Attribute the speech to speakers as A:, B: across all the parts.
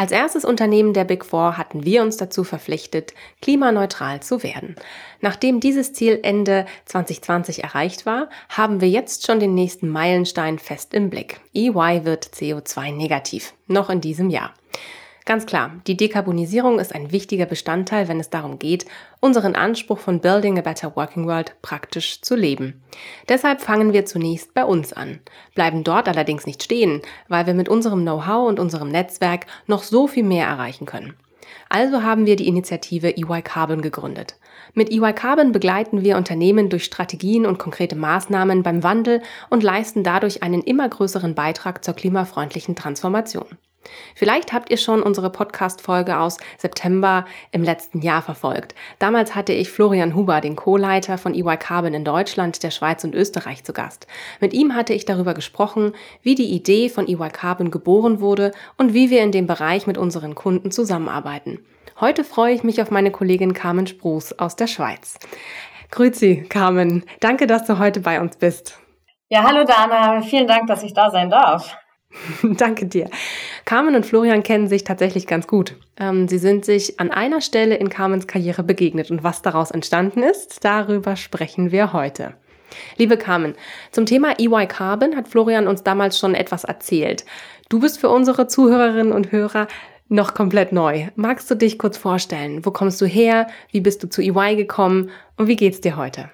A: Als erstes Unternehmen der Big Four hatten wir uns dazu verpflichtet, klimaneutral zu werden. Nachdem dieses Ziel Ende 2020 erreicht war, haben wir jetzt schon den nächsten Meilenstein fest im Blick. EY wird CO2 negativ, noch in diesem Jahr. Ganz klar, die Dekarbonisierung ist ein wichtiger Bestandteil, wenn es darum geht, unseren Anspruch von Building a Better Working World praktisch zu leben. Deshalb fangen wir zunächst bei uns an, bleiben dort allerdings nicht stehen, weil wir mit unserem Know-how und unserem Netzwerk noch so viel mehr erreichen können. Also haben wir die Initiative EY Carbon gegründet. Mit EY Carbon begleiten wir Unternehmen durch Strategien und konkrete Maßnahmen beim Wandel und leisten dadurch einen immer größeren Beitrag zur klimafreundlichen Transformation. Vielleicht habt ihr schon unsere Podcast-Folge aus September im letzten Jahr verfolgt. Damals hatte ich Florian Huber, den Co-Leiter von EY Carbon in Deutschland, der Schweiz und Österreich zu Gast. Mit ihm hatte ich darüber gesprochen, wie die Idee von EY Carbon geboren wurde und wie wir in dem Bereich mit unseren Kunden zusammenarbeiten. Heute freue ich mich auf meine Kollegin Carmen Spruß aus der Schweiz. Grüezi, Carmen. Danke, dass du heute bei uns bist.
B: Ja, hallo Dana. Vielen Dank, dass ich da sein darf.
A: Danke dir. Carmen und Florian kennen sich tatsächlich ganz gut. Ähm, sie sind sich an einer Stelle in Carmens Karriere begegnet und was daraus entstanden ist, darüber sprechen wir heute. Liebe Carmen, zum Thema EY Carbon hat Florian uns damals schon etwas erzählt. Du bist für unsere Zuhörerinnen und Hörer noch komplett neu. Magst du dich kurz vorstellen? Wo kommst du her? Wie bist du zu EY gekommen? Und wie geht's dir heute?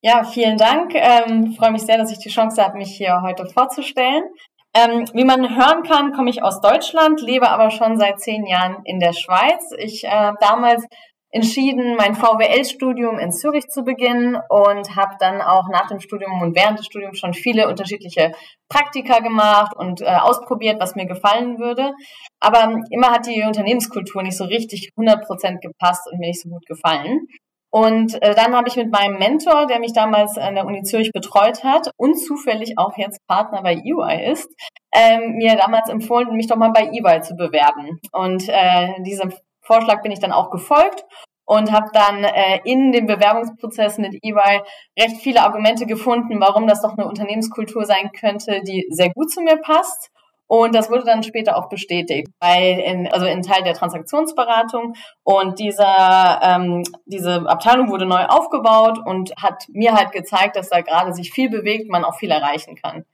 B: Ja, vielen Dank. Ähm, freue mich sehr, dass ich die Chance habe, mich hier heute vorzustellen. Ähm, wie man hören kann, komme ich aus Deutschland, lebe aber schon seit zehn Jahren in der Schweiz. Ich äh, damals entschieden, mein VWL-Studium in Zürich zu beginnen und habe dann auch nach dem Studium und während des Studiums schon viele unterschiedliche Praktika gemacht und äh, ausprobiert, was mir gefallen würde. Aber immer hat die Unternehmenskultur nicht so richtig 100 Prozent gepasst und mir nicht so gut gefallen. Und äh, dann habe ich mit meinem Mentor, der mich damals an der Uni Zürich betreut hat und zufällig auch jetzt Partner bei EY ist, ähm, mir damals empfohlen, mich doch mal bei EY zu bewerben. Und äh, diesem Vorschlag bin ich dann auch gefolgt und habe dann äh, in dem Bewerbungsprozess mit EY recht viele Argumente gefunden, warum das doch eine Unternehmenskultur sein könnte, die sehr gut zu mir passt und das wurde dann später auch bestätigt, bei in, also in Teil der Transaktionsberatung. Und dieser, ähm, diese Abteilung wurde neu aufgebaut und hat mir halt gezeigt, dass da gerade sich viel bewegt, man auch viel erreichen kann.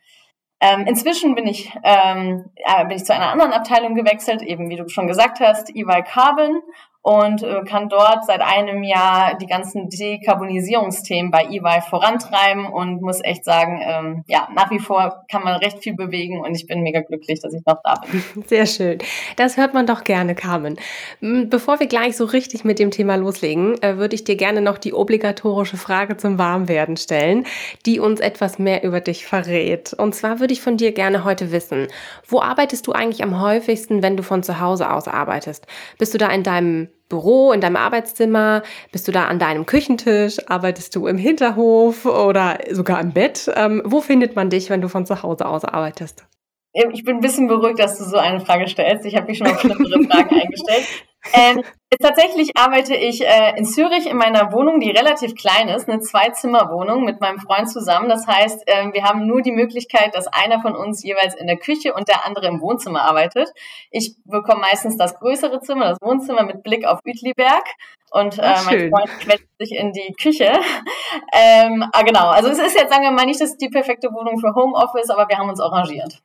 B: Ähm, inzwischen bin ich, ähm, äh, bin ich zu einer anderen Abteilung gewechselt, eben wie du schon gesagt hast, EY Carbon und äh, kann dort seit einem Jahr die ganzen Dekarbonisierungsthemen bei EY vorantreiben und muss echt sagen, ähm, ja, nach wie vor kann man recht viel bewegen und ich bin mega glücklich, dass ich noch da bin.
A: Sehr schön. Das hört man doch gerne, Carmen. Bevor wir gleich so richtig mit dem Thema loslegen, äh, würde ich dir gerne noch die obligatorische Frage zum Warmwerden stellen, die uns etwas mehr über dich verrät. Und zwar würde ich von dir gerne heute wissen, wo arbeitest du eigentlich am häufigsten, wenn du von zu Hause aus arbeitest? Bist du da in deinem Büro, in deinem Arbeitszimmer? Bist du da an deinem Küchentisch? Arbeitest du im Hinterhof oder sogar im Bett? Ähm, wo findet man dich, wenn du von zu Hause aus arbeitest?
B: Ich bin ein bisschen beruhigt, dass du so eine Frage stellst. Ich habe mich schon auf schlimmere Fragen eingestellt. Ähm, tatsächlich arbeite ich äh, in Zürich in meiner Wohnung, die relativ klein ist, eine Zwei-Zimmer-Wohnung mit meinem Freund zusammen. Das heißt, äh, wir haben nur die Möglichkeit, dass einer von uns jeweils in der Küche und der andere im Wohnzimmer arbeitet. Ich bekomme meistens das größere Zimmer, das Wohnzimmer mit Blick auf Uetliberg und äh, mein Freund quetscht sich in die Küche. ähm, ah, genau, also es ist jetzt, sagen wir mal, nicht das die perfekte Wohnung für Homeoffice, aber wir haben uns arrangiert.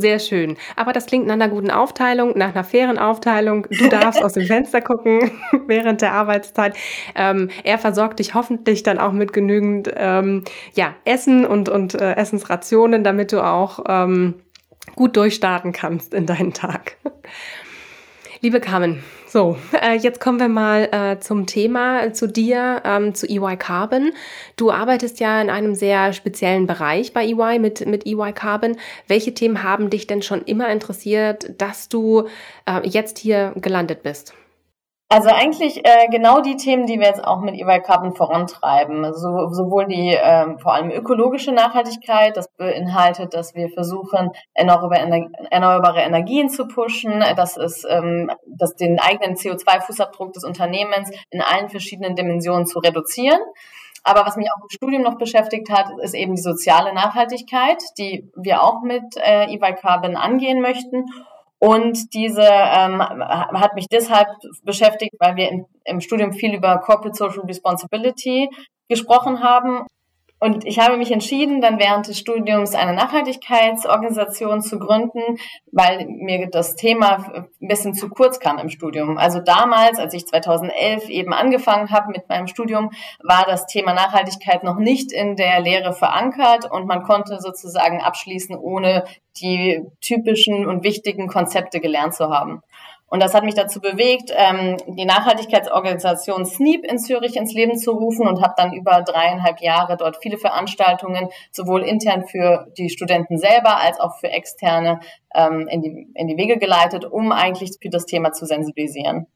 A: Sehr schön. Aber das klingt nach einer guten Aufteilung, nach einer fairen Aufteilung. Du darfst aus dem Fenster gucken während der Arbeitszeit. Ähm, er versorgt dich hoffentlich dann auch mit genügend ähm, ja, Essen und, und äh, Essensrationen, damit du auch ähm, gut durchstarten kannst in deinen Tag. Liebe Carmen, so, äh, jetzt kommen wir mal äh, zum Thema, zu dir, ähm, zu EY Carbon. Du arbeitest ja in einem sehr speziellen Bereich bei EY mit, mit EY Carbon. Welche Themen haben dich denn schon immer interessiert, dass du äh, jetzt hier gelandet bist?
B: Also eigentlich äh, genau die Themen, die wir jetzt auch mit EY Carbon vorantreiben. So, sowohl die ähm, vor allem ökologische Nachhaltigkeit, das beinhaltet, dass wir versuchen, erneuerbare Energien zu pushen, dass es ähm, dass den eigenen CO2-Fußabdruck des Unternehmens in allen verschiedenen Dimensionen zu reduzieren. Aber was mich auch im Studium noch beschäftigt hat, ist eben die soziale Nachhaltigkeit, die wir auch mit äh, EY Carbon angehen möchten und diese ähm, hat mich deshalb beschäftigt, weil wir in, im Studium viel über Corporate Social Responsibility gesprochen haben und ich habe mich entschieden, dann während des Studiums eine Nachhaltigkeitsorganisation zu gründen, weil mir das Thema ein bisschen zu kurz kam im Studium. Also damals, als ich 2011 eben angefangen habe mit meinem Studium, war das Thema Nachhaltigkeit noch nicht in der Lehre verankert und man konnte sozusagen abschließen, ohne die typischen und wichtigen Konzepte gelernt zu haben. Und das hat mich dazu bewegt, ähm, die Nachhaltigkeitsorganisation SNEEP in Zürich ins Leben zu rufen und habe dann über dreieinhalb Jahre dort viele Veranstaltungen sowohl intern für die Studenten selber als auch für Externe ähm, in, die, in die Wege geleitet, um eigentlich für das Thema zu sensibilisieren.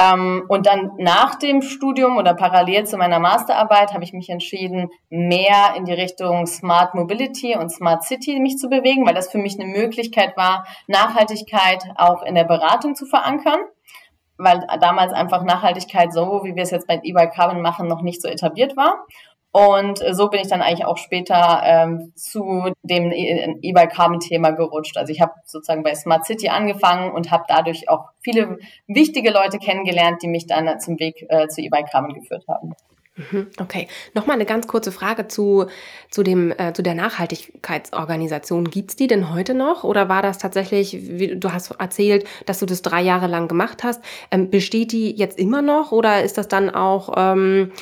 B: Ähm, und dann nach dem Studium oder parallel zu meiner Masterarbeit habe ich mich entschieden, mehr in die Richtung Smart Mobility und Smart City mich zu bewegen, weil das für mich eine Möglichkeit war, Nachhaltigkeit auch in der Beratung zu verankern weil damals einfach Nachhaltigkeit so, wie wir es jetzt bei eBay Carbon machen, noch nicht so etabliert war. Und so bin ich dann eigentlich auch später ähm, zu dem E-Bike-Carbon-Thema gerutscht. Also ich habe sozusagen bei Smart City angefangen und habe dadurch auch viele wichtige Leute kennengelernt, die mich dann zum Weg äh, zu E-Bike Carbon geführt haben.
A: Mhm, okay, nochmal eine ganz kurze Frage zu, zu, dem, äh, zu der Nachhaltigkeitsorganisation. Gibt es die denn heute noch oder war das tatsächlich, wie, du hast erzählt, dass du das drei Jahre lang gemacht hast, ähm, besteht die jetzt immer noch oder ist das dann auch... Ähm, äh,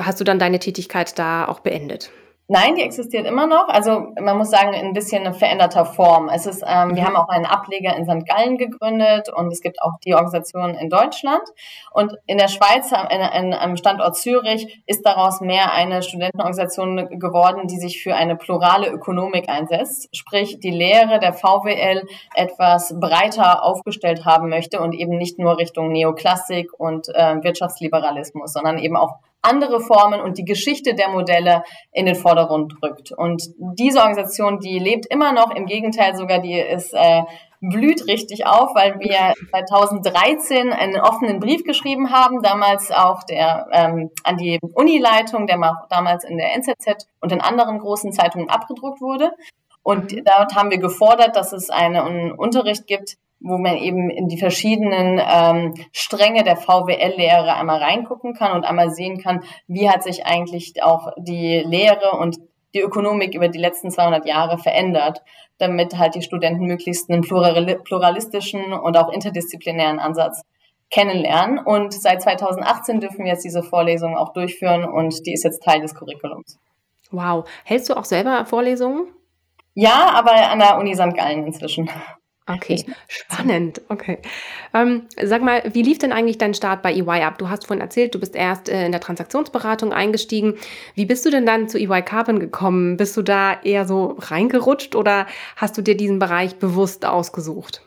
A: hast du dann deine Tätigkeit da auch beendet?
B: Nein, die existiert immer noch. Also man muss sagen, ein bisschen in veränderter Form. Es ist, ähm, wir mhm. haben auch einen Ableger in St. Gallen gegründet und es gibt auch die Organisation in Deutschland. Und in der Schweiz, in, in, am Standort Zürich, ist daraus mehr eine Studentenorganisation geworden, die sich für eine plurale Ökonomik einsetzt. Sprich, die Lehre der VWL etwas breiter aufgestellt haben möchte und eben nicht nur Richtung Neoklassik und äh, Wirtschaftsliberalismus, sondern eben auch andere Formen und die Geschichte der Modelle in den Vordergrund rückt. Und diese Organisation, die lebt immer noch, im Gegenteil sogar, die ist äh, blüht richtig auf, weil wir 2013 einen offenen Brief geschrieben haben, damals auch der ähm, an die Unileitung, der damals in der NZZ und in anderen großen Zeitungen abgedruckt wurde. Und mhm. dort haben wir gefordert, dass es einen Unterricht gibt, wo man eben in die verschiedenen ähm, Stränge der VWL-Lehre einmal reingucken kann und einmal sehen kann, wie hat sich eigentlich auch die Lehre und die Ökonomik über die letzten 200 Jahre verändert, damit halt die Studenten möglichst einen pluralistischen und auch interdisziplinären Ansatz kennenlernen. Und seit 2018 dürfen wir jetzt diese Vorlesung auch durchführen und die ist jetzt Teil des Curriculums.
A: Wow. Hältst du auch selber Vorlesungen?
B: Ja, aber an der Uni St. Gallen inzwischen.
A: Okay, spannend. Okay. Ähm, sag mal, wie lief denn eigentlich dein Start bei EY ab? Du hast vorhin erzählt, du bist erst äh, in der Transaktionsberatung eingestiegen. Wie bist du denn dann zu EY Carbon gekommen? Bist du da eher so reingerutscht oder hast du dir diesen Bereich bewusst ausgesucht?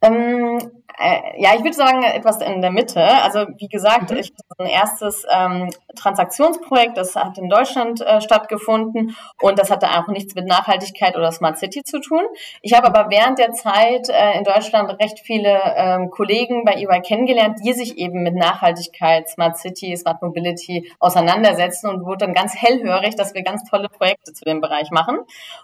B: Ähm, äh, ja, ich würde sagen, etwas in der Mitte. Also wie gesagt, mhm. ich ein erstes ähm, Transaktionsprojekt, das hat in Deutschland äh, stattgefunden und das hatte auch nichts mit Nachhaltigkeit oder Smart City zu tun. Ich habe aber während der Zeit äh, in Deutschland recht viele ähm, Kollegen bei EY kennengelernt, die sich eben mit Nachhaltigkeit, Smart City, Smart Mobility auseinandersetzen und wurde dann ganz hellhörig, dass wir ganz tolle Projekte zu dem Bereich machen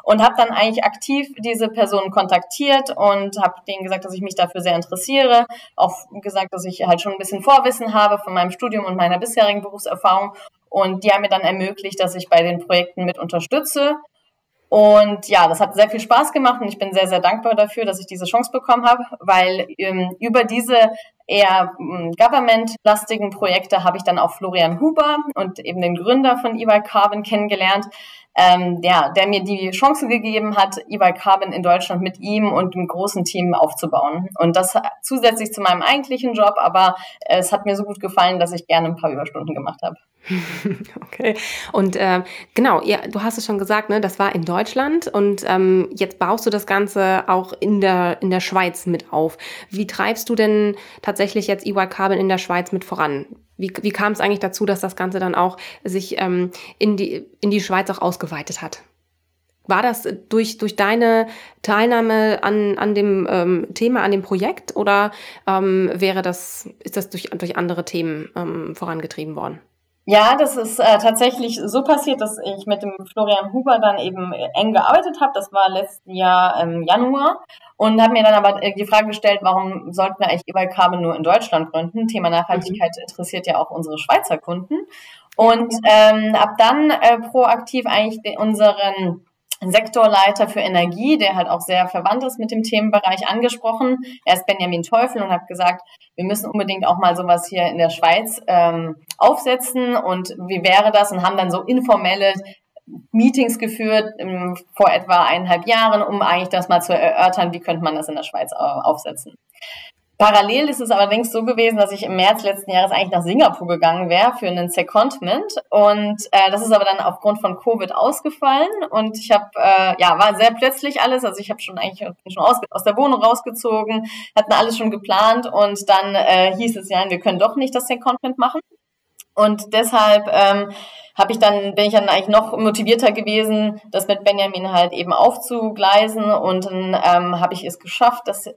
B: und habe dann eigentlich aktiv diese Personen kontaktiert und habe denen gesagt, dass ich mich dafür sehr interessiere studiere, auch gesagt, dass ich halt schon ein bisschen Vorwissen habe von meinem Studium und meiner bisherigen Berufserfahrung. Und die haben mir dann ermöglicht, dass ich bei den Projekten mit unterstütze. Und ja, das hat sehr viel Spaß gemacht und ich bin sehr, sehr dankbar dafür, dass ich diese Chance bekommen habe, weil ähm, über diese eher ähm, government-lastigen Projekte habe ich dann auch Florian Huber und eben den Gründer von EY Carbon kennengelernt, ähm, ja, der mir die Chance gegeben hat, EY Carbon in Deutschland mit ihm und einem großen Team aufzubauen. Und das zusätzlich zu meinem eigentlichen Job, aber es hat mir so gut gefallen, dass ich gerne ein paar Überstunden gemacht habe.
A: Okay. Und äh, genau, ja, du hast es schon gesagt, ne, das war in Deutschland und ähm, jetzt baust du das Ganze auch in der, in der Schweiz mit auf. Wie treibst du denn tatsächlich tatsächlich jetzt EY Carbon in der Schweiz mit voran? Wie, wie kam es eigentlich dazu, dass das Ganze dann auch sich ähm, in, die, in die Schweiz auch ausgeweitet hat? War das durch, durch deine Teilnahme an, an dem ähm, Thema, an dem Projekt oder ähm, wäre das, ist das durch, durch andere Themen ähm, vorangetrieben worden?
B: Ja, das ist äh, tatsächlich so passiert, dass ich mit dem Florian Huber dann eben eng gearbeitet habe. Das war letzten Jahr im Januar und habe mir dann aber äh, die Frage gestellt, warum sollten wir eigentlich eBay Carbon nur in Deutschland gründen? Thema Nachhaltigkeit mhm. interessiert ja auch unsere Schweizer Kunden. Und ähm, ab dann äh, proaktiv eigentlich den, Sektorleiter für Energie, der halt auch sehr verwandt ist mit dem Themenbereich, angesprochen. Er ist Benjamin Teufel und hat gesagt, wir müssen unbedingt auch mal sowas hier in der Schweiz ähm, aufsetzen und wie wäre das und haben dann so informelle Meetings geführt ähm, vor etwa eineinhalb Jahren, um eigentlich das mal zu erörtern, wie könnte man das in der Schweiz äh, aufsetzen. Parallel ist es allerdings so gewesen, dass ich im März letzten Jahres eigentlich nach Singapur gegangen wäre für einen Secondment. Und äh, das ist aber dann aufgrund von Covid ausgefallen. Und ich habe äh, ja war sehr plötzlich alles, also ich habe schon eigentlich bin schon aus, aus der Wohnung rausgezogen, hatten alles schon geplant. Und dann äh, hieß es ja, wir können doch nicht das Secondment machen. Und deshalb ähm, habe ich dann bin ich dann eigentlich noch motivierter gewesen, das mit Benjamin halt eben aufzugleisen. Und dann ähm, habe ich es geschafft, dass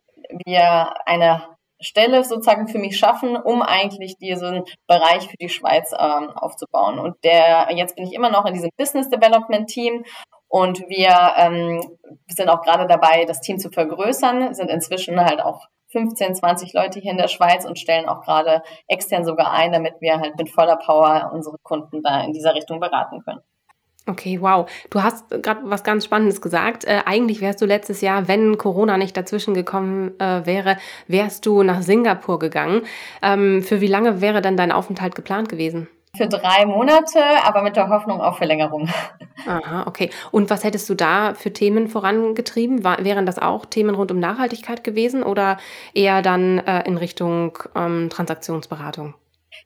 B: wir eine Stelle sozusagen für mich schaffen, um eigentlich diesen Bereich für die Schweiz ähm, aufzubauen. Und der jetzt bin ich immer noch in diesem Business Development Team und wir ähm, sind auch gerade dabei, das Team zu vergrößern, sind inzwischen halt auch 15, 20 Leute hier in der Schweiz und stellen auch gerade extern sogar ein, damit wir halt mit voller Power unsere Kunden da in dieser Richtung beraten können.
A: Okay, wow. Du hast gerade was ganz Spannendes gesagt. Äh, eigentlich wärst du letztes Jahr, wenn Corona nicht dazwischen gekommen äh, wäre, wärst du nach Singapur gegangen. Ähm, für wie lange wäre dann dein Aufenthalt geplant gewesen?
B: Für drei Monate, aber mit der Hoffnung auf Verlängerung.
A: Aha, okay. Und was hättest du da für Themen vorangetrieben? War, wären das auch Themen rund um Nachhaltigkeit gewesen oder eher dann äh, in Richtung ähm, Transaktionsberatung?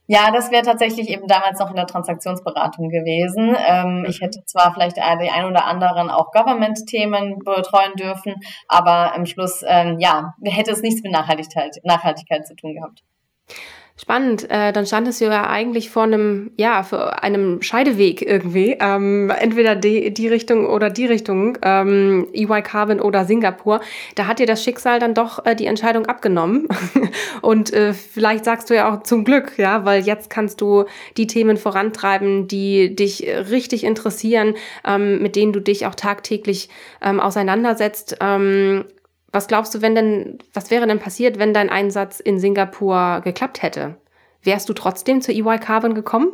B: Ja, das wäre tatsächlich eben damals noch in der Transaktionsberatung gewesen. Ähm, ich hätte zwar vielleicht die ein oder anderen auch Government-Themen betreuen dürfen, aber am Schluss, ähm, ja, hätte es nichts mit Nachhaltigkeit, Nachhaltigkeit zu tun gehabt.
A: Spannend. Äh, dann standest du ja eigentlich vor einem, ja, für einem Scheideweg irgendwie. Ähm, entweder die, die Richtung oder die Richtung, ähm, EY Carbon oder Singapur. Da hat dir das Schicksal dann doch äh, die Entscheidung abgenommen. Und äh, vielleicht sagst du ja auch zum Glück, ja, weil jetzt kannst du die Themen vorantreiben, die dich richtig interessieren, ähm, mit denen du dich auch tagtäglich ähm, auseinandersetzt. Ähm, was glaubst du, wenn denn, was wäre denn passiert, wenn dein Einsatz in Singapur geklappt hätte? Wärst du trotzdem zu EY Carbon gekommen?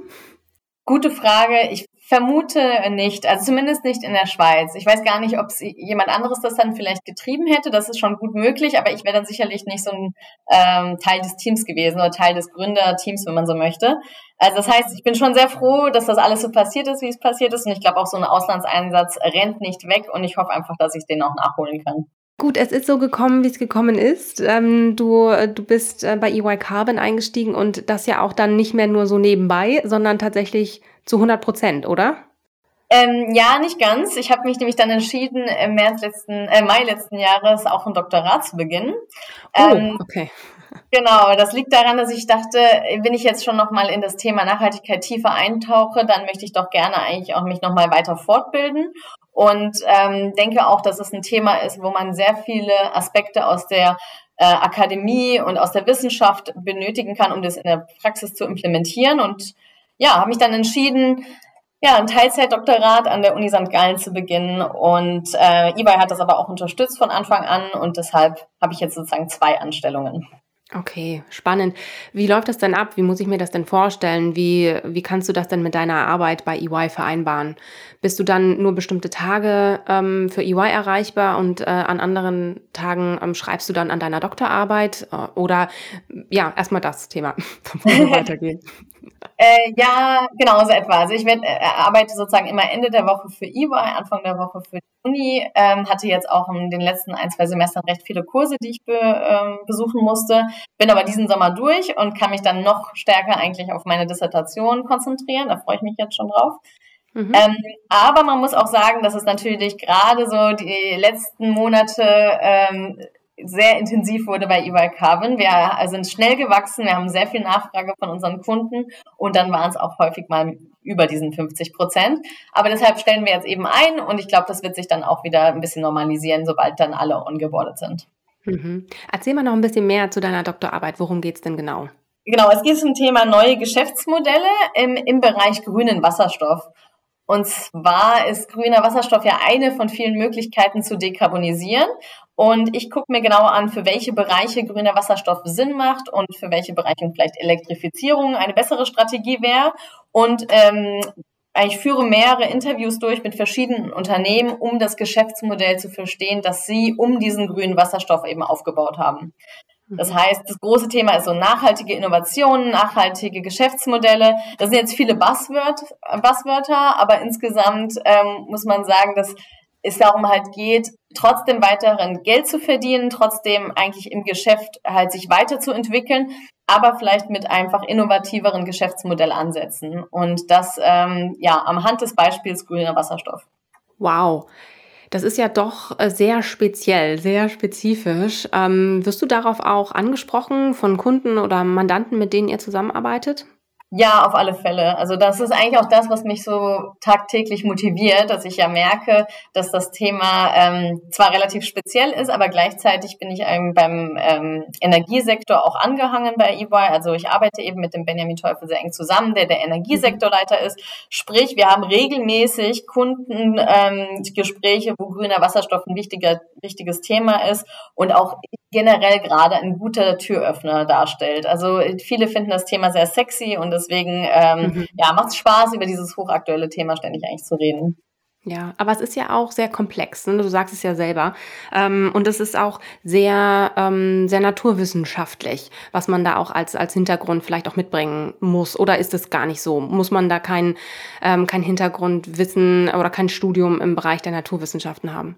B: Gute Frage. Ich vermute nicht. Also zumindest nicht in der Schweiz. Ich weiß gar nicht, ob jemand anderes das dann vielleicht getrieben hätte. Das ist schon gut möglich, aber ich wäre dann sicherlich nicht so ein ähm, Teil des Teams gewesen oder Teil des Gründerteams, wenn man so möchte. Also das heißt, ich bin schon sehr froh, dass das alles so passiert ist, wie es passiert ist. Und ich glaube auch, so ein Auslandseinsatz rennt nicht weg und ich hoffe einfach, dass ich den auch nachholen kann.
A: Gut, es ist so gekommen, wie es gekommen ist. Ähm, du, du bist äh, bei EY Carbon eingestiegen und das ja auch dann nicht mehr nur so nebenbei, sondern tatsächlich zu 100 Prozent, oder?
B: Ähm, ja, nicht ganz. Ich habe mich nämlich dann entschieden, im März letzten, äh, Mai letzten Jahres auch ein Doktorat zu beginnen.
A: Oh, ähm, okay.
B: Genau, das liegt daran, dass ich dachte, wenn ich jetzt schon nochmal in das Thema Nachhaltigkeit tiefer eintauche, dann möchte ich doch gerne eigentlich auch mich nochmal weiter fortbilden und ähm, denke auch, dass es ein Thema ist, wo man sehr viele Aspekte aus der äh, Akademie und aus der Wissenschaft benötigen kann, um das in der Praxis zu implementieren. Und ja, habe mich dann entschieden, ja, ein Teilzeitdoktorat an der Uni St. Gallen zu beginnen. Und äh, eBay hat das aber auch unterstützt von Anfang an und deshalb habe ich jetzt sozusagen zwei Anstellungen.
A: Okay, spannend. Wie läuft das denn ab? Wie muss ich mir das denn vorstellen? Wie, wie kannst du das denn mit deiner Arbeit bei EY vereinbaren? Bist du dann nur bestimmte Tage ähm, für EY erreichbar und äh, an anderen Tagen ähm, schreibst du dann an deiner Doktorarbeit? Äh, oder ja, erstmal das Thema, weitergehen.
B: Äh, ja, genau so etwa. Also ich werd, äh, arbeite sozusagen immer Ende der Woche für EY, Anfang der Woche für Uni. Ähm, hatte jetzt auch in den letzten ein, zwei Semestern recht viele Kurse, die ich be, ähm, besuchen musste. Bin aber diesen Sommer durch und kann mich dann noch stärker eigentlich auf meine Dissertation konzentrieren. Da freue ich mich jetzt schon drauf. Mhm. Ähm, aber man muss auch sagen, dass es natürlich gerade so die letzten Monate ähm, sehr intensiv wurde bei EY Carbon. Wir sind schnell gewachsen, wir haben sehr viel Nachfrage von unseren Kunden und dann waren es auch häufig mal über diesen 50 Prozent. Aber deshalb stellen wir jetzt eben ein und ich glaube, das wird sich dann auch wieder ein bisschen normalisieren, sobald dann alle ongeboardet sind.
A: Mhm. Erzähl mal noch ein bisschen mehr zu deiner Doktorarbeit. Worum geht es denn genau?
B: Genau, es geht zum Thema neue Geschäftsmodelle im, im Bereich grünen Wasserstoff. Und zwar ist grüner Wasserstoff ja eine von vielen Möglichkeiten zu dekarbonisieren. Und ich gucke mir genau an, für welche Bereiche grüner Wasserstoff Sinn macht und für welche Bereiche vielleicht Elektrifizierung eine bessere Strategie wäre. Und ähm, ich führe mehrere Interviews durch mit verschiedenen Unternehmen, um das Geschäftsmodell zu verstehen, das sie um diesen grünen Wasserstoff eben aufgebaut haben. Das heißt, das große Thema ist so nachhaltige Innovationen, nachhaltige Geschäftsmodelle. Das sind jetzt viele Buzzword, Buzzwörter, aber insgesamt ähm, muss man sagen, dass es darum halt geht, trotzdem weiterhin Geld zu verdienen, trotzdem eigentlich im Geschäft halt sich weiterzuentwickeln, aber vielleicht mit einfach innovativeren Geschäftsmodellansätzen. Und das ähm, ja am Hand des Beispiels grüner Wasserstoff.
A: Wow. Das ist ja doch äh, sehr speziell, sehr spezifisch. Ähm, wirst du darauf auch angesprochen von Kunden oder Mandanten, mit denen ihr zusammenarbeitet?
B: Ja, auf alle Fälle. Also das ist eigentlich auch das, was mich so tagtäglich motiviert, dass ich ja merke, dass das Thema ähm, zwar relativ speziell ist, aber gleichzeitig bin ich einem beim ähm, Energiesektor auch angehangen bei EY. Also ich arbeite eben mit dem Benjamin Teufel sehr eng zusammen, der der Energiesektorleiter ist. Sprich, wir haben regelmäßig Kundengespräche, ähm, wo grüner Wasserstoff ein wichtiger, wichtiges Thema ist und auch generell gerade ein guter Türöffner darstellt. Also viele finden das Thema sehr sexy und deswegen ähm, mhm. ja, macht es Spaß, über dieses hochaktuelle Thema ständig eigentlich zu reden.
A: Ja, aber es ist ja auch sehr komplex, ne? du sagst es ja selber. Ähm, und es ist auch sehr, ähm, sehr naturwissenschaftlich, was man da auch als, als Hintergrund vielleicht auch mitbringen muss. Oder ist es gar nicht so? Muss man da kein, ähm, kein Hintergrundwissen oder kein Studium im Bereich der Naturwissenschaften haben?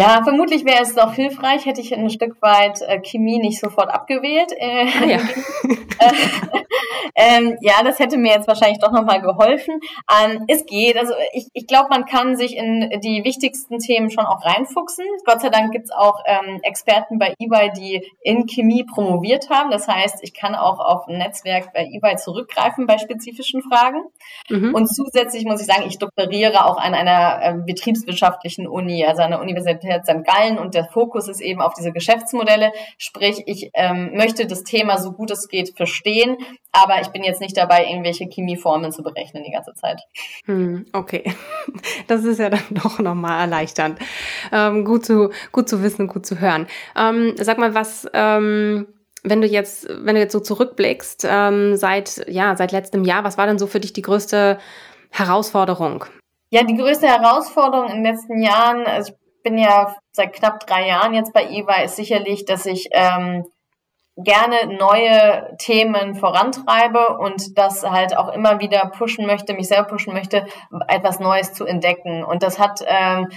B: Ja, vermutlich wäre es auch hilfreich, hätte ich ein Stück weit äh, Chemie nicht sofort abgewählt. Äh, ah, ja. ähm, ja, das hätte mir jetzt wahrscheinlich doch nochmal geholfen. Ähm, es geht. Also ich, ich glaube, man kann sich in die wichtigsten Themen schon auch reinfuchsen. Gott sei Dank gibt's auch ähm, Experten bei eBay, die in Chemie promoviert haben. Das heißt, ich kann auch auf ein Netzwerk bei eBay zurückgreifen bei spezifischen Fragen. Mhm. Und zusätzlich muss ich sagen, ich doktoriere auch an einer äh, betriebswirtschaftlichen Uni, also an der Universität Universität St. Gallen und der Fokus ist eben auf diese Geschäftsmodelle. Sprich, ich ähm, möchte das Thema so gut es geht verstehen, aber ich bin jetzt nicht dabei, irgendwelche Chemieformeln zu berechnen die ganze Zeit.
A: Hm, okay, das ist ja dann doch nochmal erleichternd. Ähm, gut, zu, gut zu wissen, gut zu hören. Ähm, sag mal, was... Ähm wenn du jetzt, wenn du jetzt so zurückblickst, ähm, seit, ja, seit letztem Jahr, was war denn so für dich die größte Herausforderung?
B: Ja, die größte Herausforderung in den letzten Jahren, also bin ja seit knapp drei Jahren jetzt bei EY, ist sicherlich, dass ich ähm, gerne neue Themen vorantreibe und das halt auch immer wieder pushen möchte, mich selber pushen möchte, etwas Neues zu entdecken. Und das hat ähm,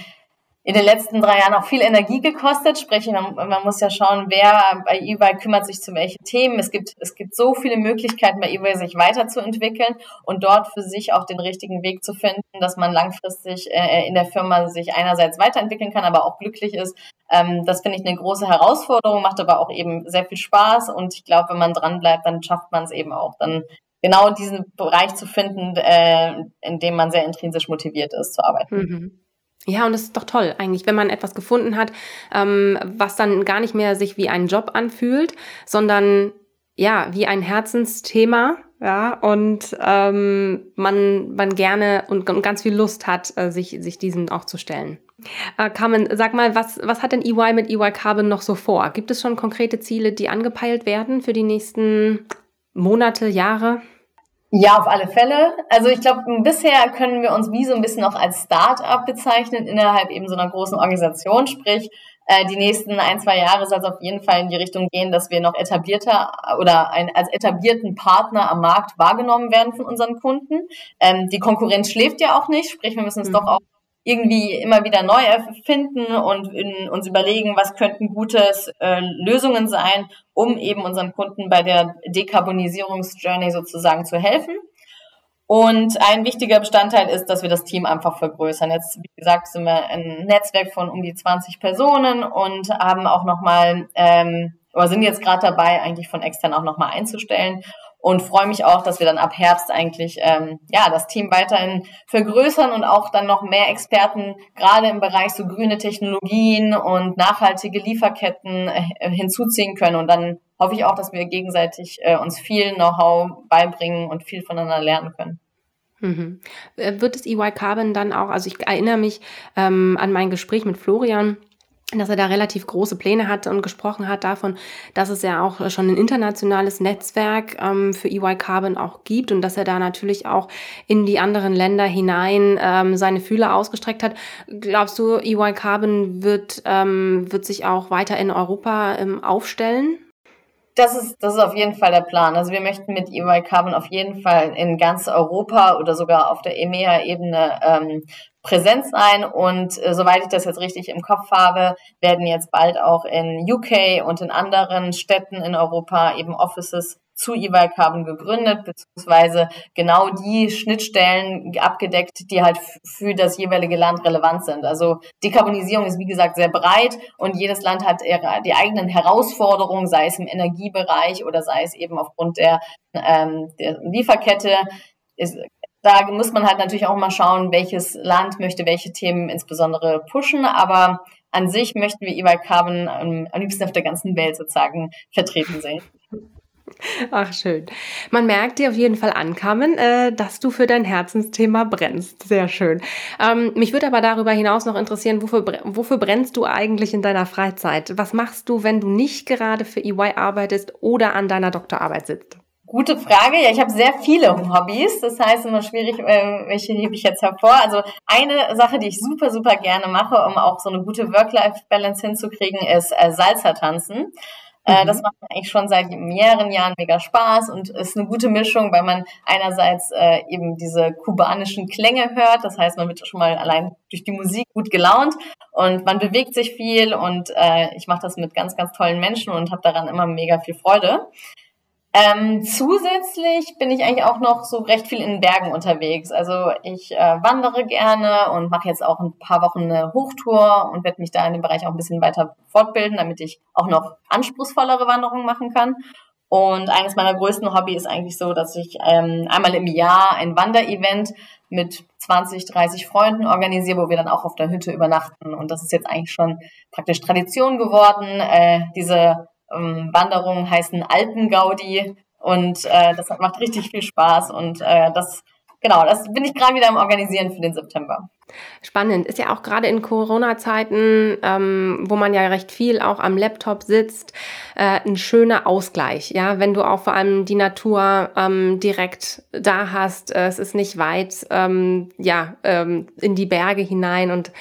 B: in den letzten drei Jahren auch viel Energie gekostet. Sprich, man, man muss ja schauen, wer bei eBay kümmert sich zu welchen Themen. Es gibt, es gibt so viele Möglichkeiten bei eBay, sich weiterzuentwickeln und dort für sich auch den richtigen Weg zu finden, dass man langfristig äh, in der Firma sich einerseits weiterentwickeln kann, aber auch glücklich ist. Ähm, das finde ich eine große Herausforderung, macht aber auch eben sehr viel Spaß und ich glaube, wenn man dran bleibt, dann schafft man es eben auch, dann genau diesen Bereich zu finden, äh, in dem man sehr intrinsisch motiviert ist zu arbeiten.
A: Mhm. Ja, und es ist doch toll eigentlich, wenn man etwas gefunden hat, ähm, was dann gar nicht mehr sich wie ein Job anfühlt, sondern ja, wie ein Herzensthema, ja, und ähm, man, man gerne und, und ganz viel Lust hat, äh, sich, sich diesen auch zu stellen. Äh, Carmen, sag mal, was, was hat denn EY mit EY Carbon noch so vor? Gibt es schon konkrete Ziele, die angepeilt werden für die nächsten Monate, Jahre?
B: Ja, auf alle Fälle. Also ich glaube, bisher können wir uns wie so ein bisschen noch als Start-up bezeichnen innerhalb eben so einer großen Organisation. Sprich, äh, die nächsten ein, zwei Jahre soll es auf jeden Fall in die Richtung gehen, dass wir noch etablierter oder ein, als etablierten Partner am Markt wahrgenommen werden von unseren Kunden. Ähm, die Konkurrenz schläft ja auch nicht, sprich, wir müssen es mhm. doch auch irgendwie immer wieder neu erfinden und in, uns überlegen, was könnten gutes äh, Lösungen sein, um eben unseren Kunden bei der Dekarbonisierungsjourney sozusagen zu helfen. Und ein wichtiger Bestandteil ist, dass wir das Team einfach vergrößern. Jetzt, wie gesagt, sind wir ein Netzwerk von um die 20 Personen und haben auch nochmal, ähm, oder sind jetzt gerade dabei, eigentlich von extern auch nochmal einzustellen und freue mich auch, dass wir dann ab Herbst eigentlich ähm, ja das Team weiterhin vergrößern und auch dann noch mehr Experten gerade im Bereich so grüne Technologien und nachhaltige Lieferketten äh, hinzuziehen können und dann hoffe ich auch, dass wir gegenseitig äh, uns viel Know-how beibringen und viel voneinander lernen können.
A: Mhm. Äh, wird es EY Carbon dann auch, also ich erinnere mich ähm, an mein Gespräch mit Florian, dass er da relativ große Pläne hat und gesprochen hat davon, dass es ja auch schon ein internationales Netzwerk ähm, für EY Carbon auch gibt und dass er da natürlich auch in die anderen Länder hinein ähm, seine Fühler ausgestreckt hat. Glaubst du, EY Carbon wird, ähm, wird sich auch weiter in Europa ähm, aufstellen?
B: Das ist, das ist auf jeden Fall der Plan. Also wir möchten mit EY Carbon auf jeden Fall in ganz Europa oder sogar auf der EMEA-Ebene ähm, präsent sein. Und äh, soweit ich das jetzt richtig im Kopf habe, werden jetzt bald auch in UK und in anderen Städten in Europa eben Offices zu EY Carbon gegründet, beziehungsweise genau die Schnittstellen abgedeckt, die halt für das jeweilige Land relevant sind. Also Dekarbonisierung ist wie gesagt sehr breit und jedes Land hat die eigenen Herausforderungen, sei es im Energiebereich oder sei es eben aufgrund der, ähm, der Lieferkette. Ist, da muss man halt natürlich auch mal schauen, welches Land möchte welche Themen insbesondere pushen, aber an sich möchten wir EY Carbon am, am liebsten auf der ganzen Welt sozusagen vertreten sehen.
A: Ach, schön. Man merkt dir auf jeden Fall ankommen, äh, dass du für dein Herzensthema brennst. Sehr schön. Ähm, mich würde aber darüber hinaus noch interessieren, wofür, wofür brennst du eigentlich in deiner Freizeit? Was machst du, wenn du nicht gerade für EY arbeitest oder an deiner Doktorarbeit sitzt?
B: Gute Frage. Ja, ich habe sehr viele Hobbys. Das heißt immer schwierig, äh, welche hebe ich jetzt hervor. Also eine Sache, die ich super, super gerne mache, um auch so eine gute Work-Life-Balance hinzukriegen, ist äh, Salsa tanzen. Äh, mhm. Das macht eigentlich schon seit mehreren Jahren mega Spaß und ist eine gute Mischung, weil man einerseits äh, eben diese kubanischen Klänge hört. Das heißt, man wird schon mal allein durch die Musik gut gelaunt und man bewegt sich viel und äh, ich mache das mit ganz, ganz tollen Menschen und habe daran immer mega viel Freude. Ähm, zusätzlich bin ich eigentlich auch noch so recht viel in Bergen unterwegs. Also ich äh, wandere gerne und mache jetzt auch ein paar Wochen eine Hochtour und werde mich da in dem Bereich auch ein bisschen weiter fortbilden, damit ich auch noch anspruchsvollere Wanderungen machen kann. Und eines meiner größten Hobbys ist eigentlich so, dass ich ähm, einmal im Jahr ein Wanderevent mit 20, 30 Freunden organisiere, wo wir dann auch auf der Hütte übernachten. Und das ist jetzt eigentlich schon praktisch Tradition geworden, äh, diese ähm, Wanderungen heißen Alpengaudi und äh, das macht richtig viel Spaß und äh, das genau, das bin ich gerade wieder am Organisieren für den September.
A: Spannend. Ist ja auch gerade in Corona-Zeiten, ähm, wo man ja recht viel auch am Laptop sitzt, äh, ein schöner Ausgleich. Ja, wenn du auch vor allem die Natur ähm, direkt da hast, äh, es ist nicht weit, ähm, ja, ähm, in die Berge hinein und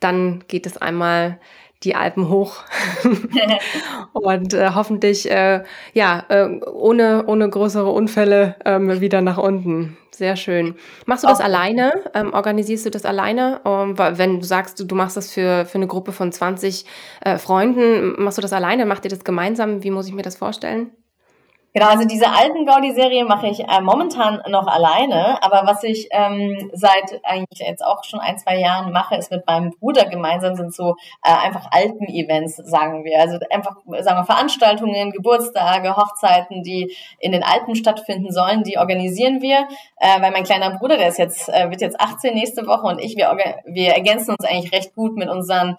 A: dann geht es einmal die Alpen hoch und äh, hoffentlich äh, ja äh, ohne ohne größere Unfälle ähm, wieder nach unten. Sehr schön. Machst du das Auch. alleine? Ähm, organisierst du das alleine? Ähm, wenn du sagst, du, du machst das für, für eine Gruppe von 20 äh, Freunden, machst du das alleine? Macht ihr das gemeinsam? Wie muss ich mir das vorstellen?
B: Genau, also diese alten Gaudi-Serie mache ich äh, momentan noch alleine, aber was ich ähm, seit eigentlich jetzt auch schon ein, zwei Jahren mache, ist mit meinem Bruder gemeinsam sind so äh, einfach alten Events, sagen wir. Also einfach, sagen wir, Veranstaltungen, Geburtstage, Hochzeiten, die in den Alpen stattfinden sollen, die organisieren wir, äh, weil mein kleiner Bruder, der ist jetzt, äh, wird jetzt 18 nächste Woche und ich, wir, wir ergänzen uns eigentlich recht gut mit unseren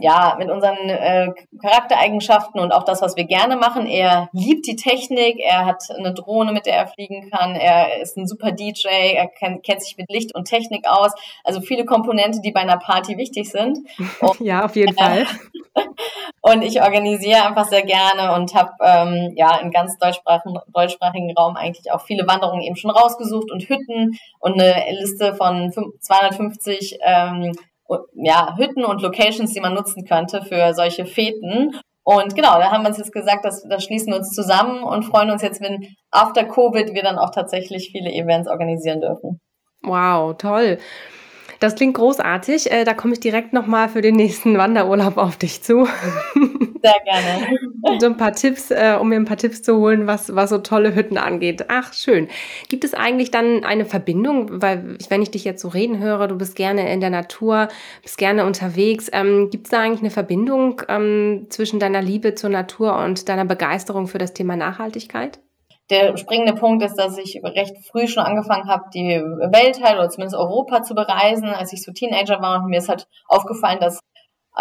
B: ja, mit unseren äh, Charaktereigenschaften und auch das, was wir gerne machen. Er liebt die Technik, er hat eine Drohne, mit der er fliegen kann, er ist ein super DJ, er kennt, kennt sich mit Licht und Technik aus. Also viele Komponente, die bei einer Party wichtig sind.
A: Und, ja, auf jeden äh, Fall.
B: und ich organisiere einfach sehr gerne und habe ähm, ja im ganz deutschsprachigen, deutschsprachigen Raum eigentlich auch viele Wanderungen eben schon rausgesucht und Hütten und eine Liste von 250 ähm, ja, Hütten und Locations, die man nutzen könnte für solche Feten. Und genau, da haben wir uns jetzt gesagt, dass da schließen wir uns zusammen und freuen uns jetzt, wenn after Covid wir dann auch tatsächlich viele Events organisieren dürfen.
A: Wow, toll. Das klingt großartig. Äh, da komme ich direkt nochmal für den nächsten Wanderurlaub auf dich zu.
B: Sehr gerne.
A: so ein paar Tipps, äh, um mir ein paar Tipps zu holen, was, was so tolle Hütten angeht. Ach, schön. Gibt es eigentlich dann eine Verbindung, weil wenn ich dich jetzt so reden höre, du bist gerne in der Natur, bist gerne unterwegs. Ähm, Gibt es da eigentlich eine Verbindung ähm, zwischen deiner Liebe zur Natur und deiner Begeisterung für das Thema Nachhaltigkeit?
B: Der springende Punkt ist, dass ich recht früh schon angefangen habe, die Welt halt oder zumindest Europa zu bereisen, als ich so Teenager war. Und mir ist halt aufgefallen, dass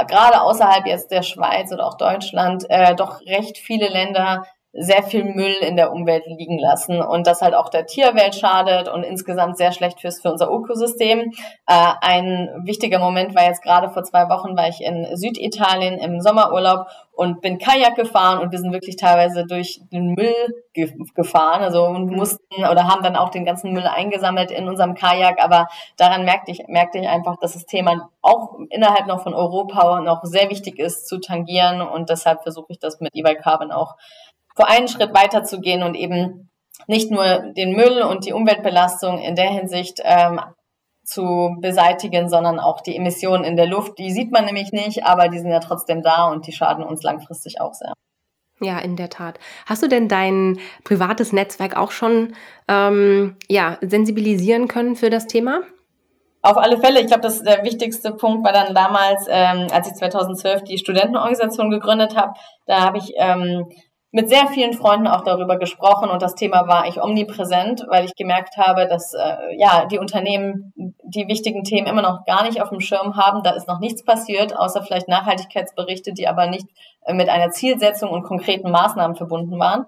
B: gerade außerhalb jetzt der Schweiz oder auch Deutschland äh, doch recht viele Länder sehr viel Müll in der Umwelt liegen lassen und das halt auch der Tierwelt schadet und insgesamt sehr schlecht fürs für unser Ökosystem. Äh, ein wichtiger Moment war jetzt gerade vor zwei Wochen war ich in Süditalien im Sommerurlaub und bin Kajak gefahren und wir sind wirklich teilweise durch den Müll ge gefahren, also und mussten oder haben dann auch den ganzen Müll eingesammelt in unserem Kajak, aber daran merkte ich merkte ich einfach, dass das Thema auch innerhalb noch von Europa noch sehr wichtig ist zu tangieren und deshalb versuche ich das mit e Carbon auch vor einen Schritt weiter zu gehen und eben nicht nur den Müll und die Umweltbelastung in der Hinsicht ähm, zu beseitigen, sondern auch die Emissionen in der Luft. Die sieht man nämlich nicht, aber die sind ja trotzdem da und die schaden uns langfristig auch sehr.
A: Ja, in der Tat. Hast du denn dein privates Netzwerk auch schon ähm, ja, sensibilisieren können für das Thema?
B: Auf alle Fälle. Ich glaube, das der wichtigste Punkt war dann damals, ähm, als ich 2012 die Studentenorganisation gegründet habe. Da habe ich ähm, mit sehr vielen Freunden auch darüber gesprochen und das Thema war ich omnipräsent, weil ich gemerkt habe, dass äh, ja die Unternehmen die wichtigen Themen immer noch gar nicht auf dem Schirm haben. Da ist noch nichts passiert, außer vielleicht Nachhaltigkeitsberichte, die aber nicht äh, mit einer Zielsetzung und konkreten Maßnahmen verbunden waren.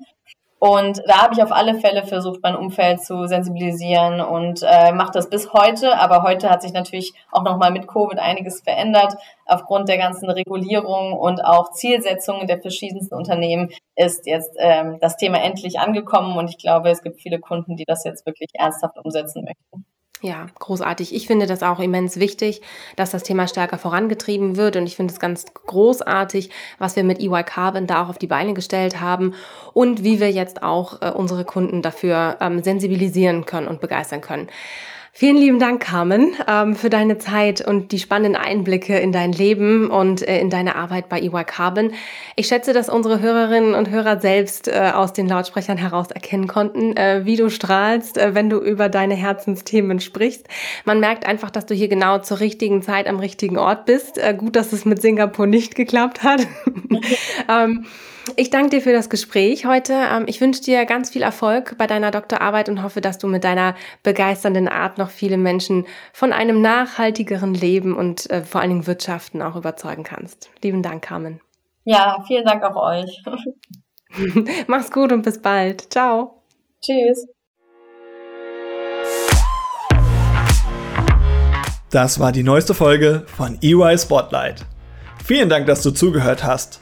B: Und da habe ich auf alle Fälle versucht, mein Umfeld zu sensibilisieren und äh, mache das bis heute. Aber heute hat sich natürlich auch nochmal mit Covid einiges verändert. Aufgrund der ganzen Regulierung und auch Zielsetzungen der verschiedensten Unternehmen ist jetzt ähm, das Thema endlich angekommen. Und ich glaube, es gibt viele Kunden, die das jetzt wirklich ernsthaft umsetzen möchten.
A: Ja, großartig. Ich finde das auch immens wichtig, dass das Thema stärker vorangetrieben wird. Und ich finde es ganz großartig, was wir mit EY Carbon da auch auf die Beine gestellt haben und wie wir jetzt auch äh, unsere Kunden dafür ähm, sensibilisieren können und begeistern können. Vielen lieben Dank, Carmen, ähm, für deine Zeit und die spannenden Einblicke in dein Leben und äh, in deine Arbeit bei EY Carbon. Ich schätze, dass unsere Hörerinnen und Hörer selbst äh, aus den Lautsprechern heraus erkennen konnten, äh, wie du strahlst, wenn du über deine Herzensthemen sprichst. Man merkt einfach, dass du hier genau zur richtigen Zeit am richtigen Ort bist. gut, dass es mit Singapur nicht geklappt hat. ich danke dir für das Gespräch heute. Ähm, ich wünsche dir ganz viel Erfolg bei deiner Doktorarbeit und hoffe, dass du mit deiner begeisternden Art noch viele Menschen von einem nachhaltigeren Leben und äh, vor allen Dingen Wirtschaften auch überzeugen kannst. Lieben Dank, Carmen.
B: Ja, vielen Dank auch euch.
A: Mach's gut und bis bald. Ciao.
B: Tschüss.
C: Das war die neueste Folge von EY Spotlight. Vielen Dank, dass du zugehört hast.